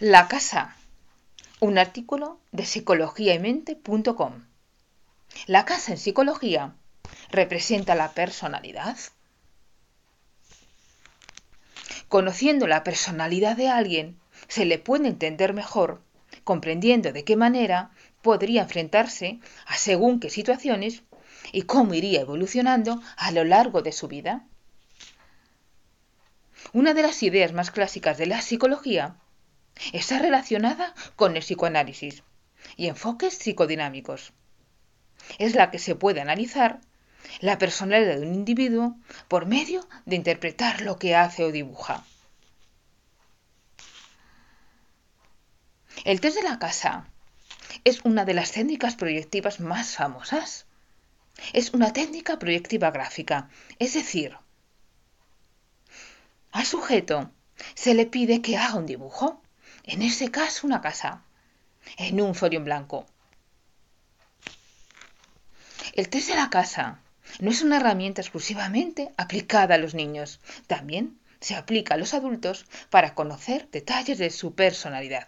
La casa. Un artículo de psicologiaymente.com. La casa en psicología representa la personalidad. Conociendo la personalidad de alguien, se le puede entender mejor, comprendiendo de qué manera podría enfrentarse a según qué situaciones y cómo iría evolucionando a lo largo de su vida. Una de las ideas más clásicas de la psicología está relacionada con el psicoanálisis y enfoques psicodinámicos. Es la que se puede analizar la personalidad de un individuo por medio de interpretar lo que hace o dibuja. El test de la casa es una de las técnicas proyectivas más famosas. Es una técnica proyectiva gráfica, es decir, al sujeto se le pide que haga un dibujo en ese caso una casa, en un folio en blanco. El test de la casa no es una herramienta exclusivamente aplicada a los niños, también se aplica a los adultos para conocer detalles de su personalidad.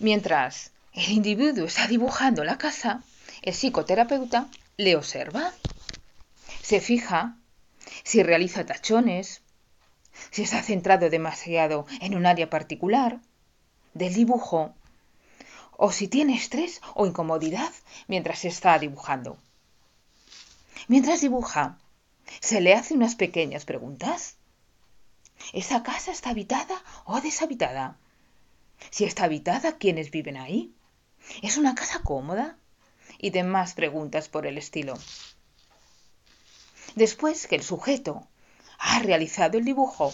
Mientras el individuo está dibujando la casa, el psicoterapeuta le observa, se fija si realiza tachones, si está centrado demasiado en un área particular del dibujo, o si tiene estrés o incomodidad mientras está dibujando. Mientras dibuja, se le hace unas pequeñas preguntas. ¿Esa casa está habitada o deshabitada? Si está habitada, ¿quiénes viven ahí? ¿Es una casa cómoda? Y demás preguntas por el estilo. Después que el sujeto ha realizado el dibujo,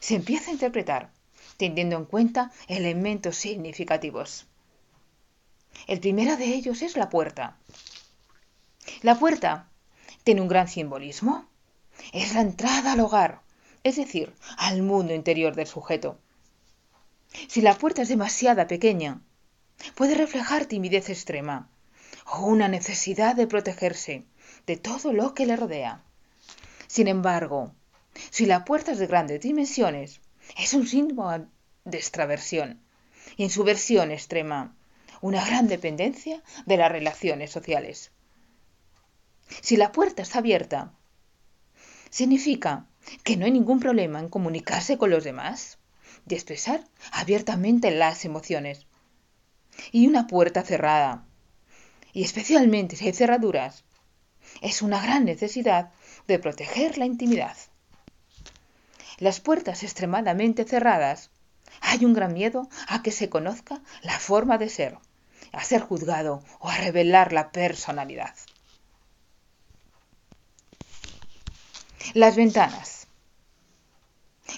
se empieza a interpretar teniendo en cuenta elementos significativos. El primero de ellos es la puerta. La puerta tiene un gran simbolismo. Es la entrada al hogar, es decir, al mundo interior del sujeto. Si la puerta es demasiado pequeña, puede reflejar timidez extrema o una necesidad de protegerse de todo lo que le rodea. Sin embargo, si la puerta es de grandes dimensiones, es un símbolo de extraversión y en su versión extrema, una gran dependencia de las relaciones sociales. Si la puerta está abierta, significa que no hay ningún problema en comunicarse con los demás y expresar abiertamente las emociones. Y una puerta cerrada, y especialmente si hay cerraduras, es una gran necesidad de proteger la intimidad. Las puertas extremadamente cerradas, hay un gran miedo a que se conozca la forma de ser, a ser juzgado o a revelar la personalidad. Las ventanas.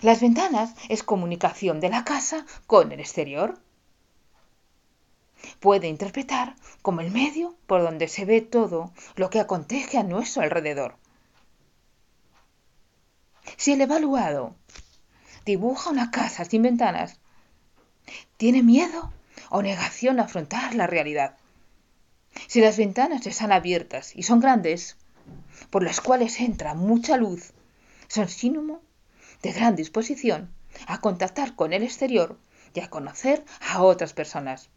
Las ventanas es comunicación de la casa con el exterior. Puede interpretar como el medio por donde se ve todo lo que acontece a nuestro alrededor. Si el evaluado dibuja una casa sin ventanas, tiene miedo o negación a afrontar la realidad. Si las ventanas están abiertas y son grandes, por las cuales entra mucha luz, son sinónimo de gran disposición a contactar con el exterior y a conocer a otras personas.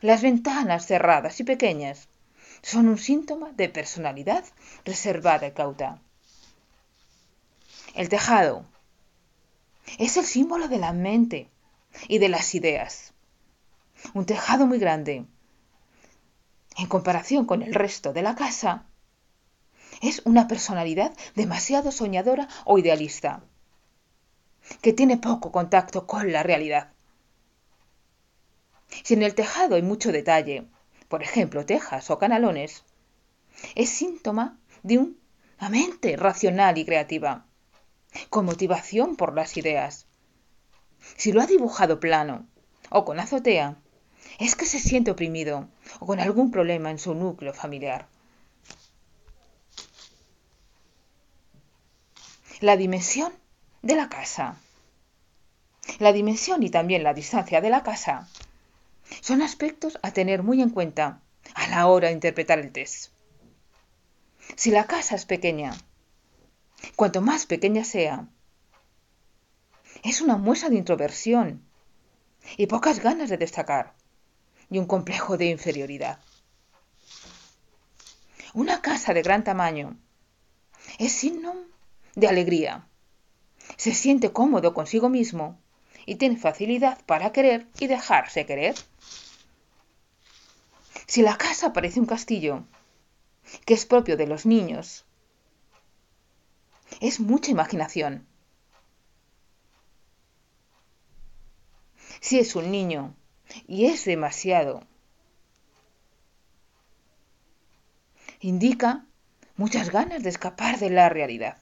Las ventanas cerradas y pequeñas son un síntoma de personalidad reservada y cauta. El tejado es el símbolo de la mente y de las ideas. Un tejado muy grande, en comparación con el resto de la casa, es una personalidad demasiado soñadora o idealista, que tiene poco contacto con la realidad. Si en el tejado hay mucho detalle, por ejemplo, tejas o canalones, es síntoma de una mente racional y creativa con motivación por las ideas. Si lo ha dibujado plano o con azotea, es que se siente oprimido o con algún problema en su núcleo familiar. La dimensión de la casa. La dimensión y también la distancia de la casa son aspectos a tener muy en cuenta a la hora de interpretar el test. Si la casa es pequeña Cuanto más pequeña sea, es una muestra de introversión y pocas ganas de destacar y un complejo de inferioridad. Una casa de gran tamaño es signo de alegría. Se siente cómodo consigo mismo y tiene facilidad para querer y dejarse querer. Si la casa parece un castillo, que es propio de los niños, es mucha imaginación. Si es un niño y es demasiado, indica muchas ganas de escapar de la realidad.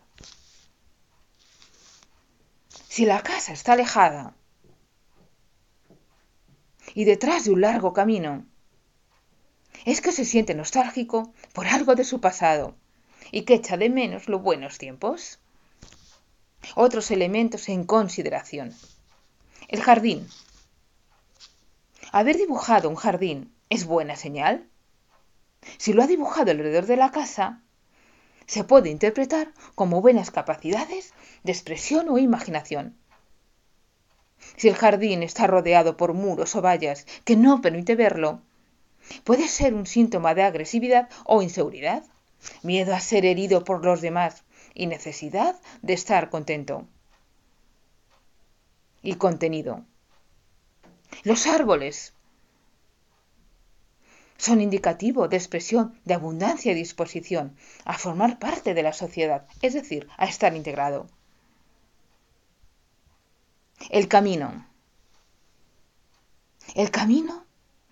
Si la casa está alejada y detrás de un largo camino, es que se siente nostálgico por algo de su pasado y que echa de menos los buenos tiempos. Otros elementos en consideración. El jardín. Haber dibujado un jardín es buena señal. Si lo ha dibujado alrededor de la casa, se puede interpretar como buenas capacidades de expresión o imaginación. Si el jardín está rodeado por muros o vallas que no permite verlo, puede ser un síntoma de agresividad o inseguridad, miedo a ser herido por los demás y necesidad de estar contento y contenido. Los árboles son indicativo de expresión de abundancia y disposición a formar parte de la sociedad, es decir, a estar integrado. El camino. El camino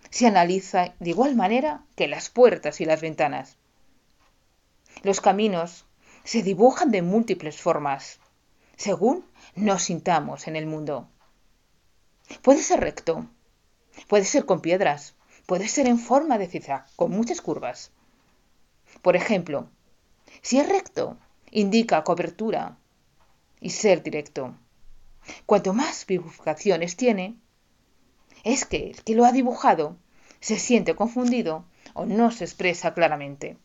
se analiza de igual manera que las puertas y las ventanas. Los caminos se dibujan de múltiples formas, según nos sintamos en el mundo. Puede ser recto, puede ser con piedras, puede ser en forma de zigzag, con muchas curvas. Por ejemplo, si es recto, indica cobertura y ser directo. Cuanto más bifurcaciones tiene, es que el que lo ha dibujado se siente confundido o no se expresa claramente.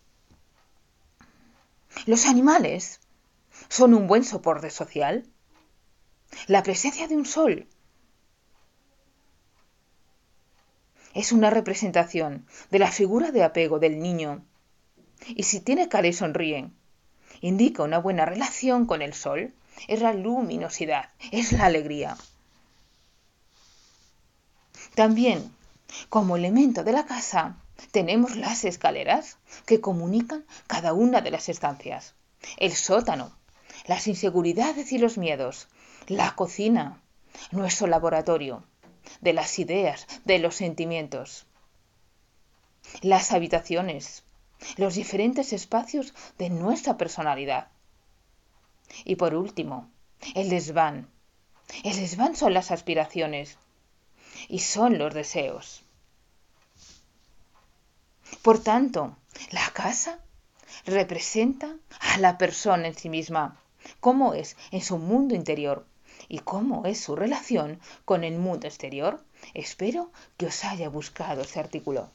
Los animales son un buen soporte social. La presencia de un sol es una representación de la figura de apego del niño. Y si tiene cara y sonríe, indica una buena relación con el sol. Es la luminosidad, es la alegría. También, como elemento de la casa, tenemos las escaleras que comunican cada una de las estancias. El sótano, las inseguridades y los miedos. La cocina, nuestro laboratorio de las ideas, de los sentimientos. Las habitaciones, los diferentes espacios de nuestra personalidad. Y por último, el desván. El desván son las aspiraciones y son los deseos. Por tanto, la casa representa a la persona en sí misma, cómo es en su mundo interior, y cómo es su relación con el mundo exterior. Espero que os haya buscado ese artículo.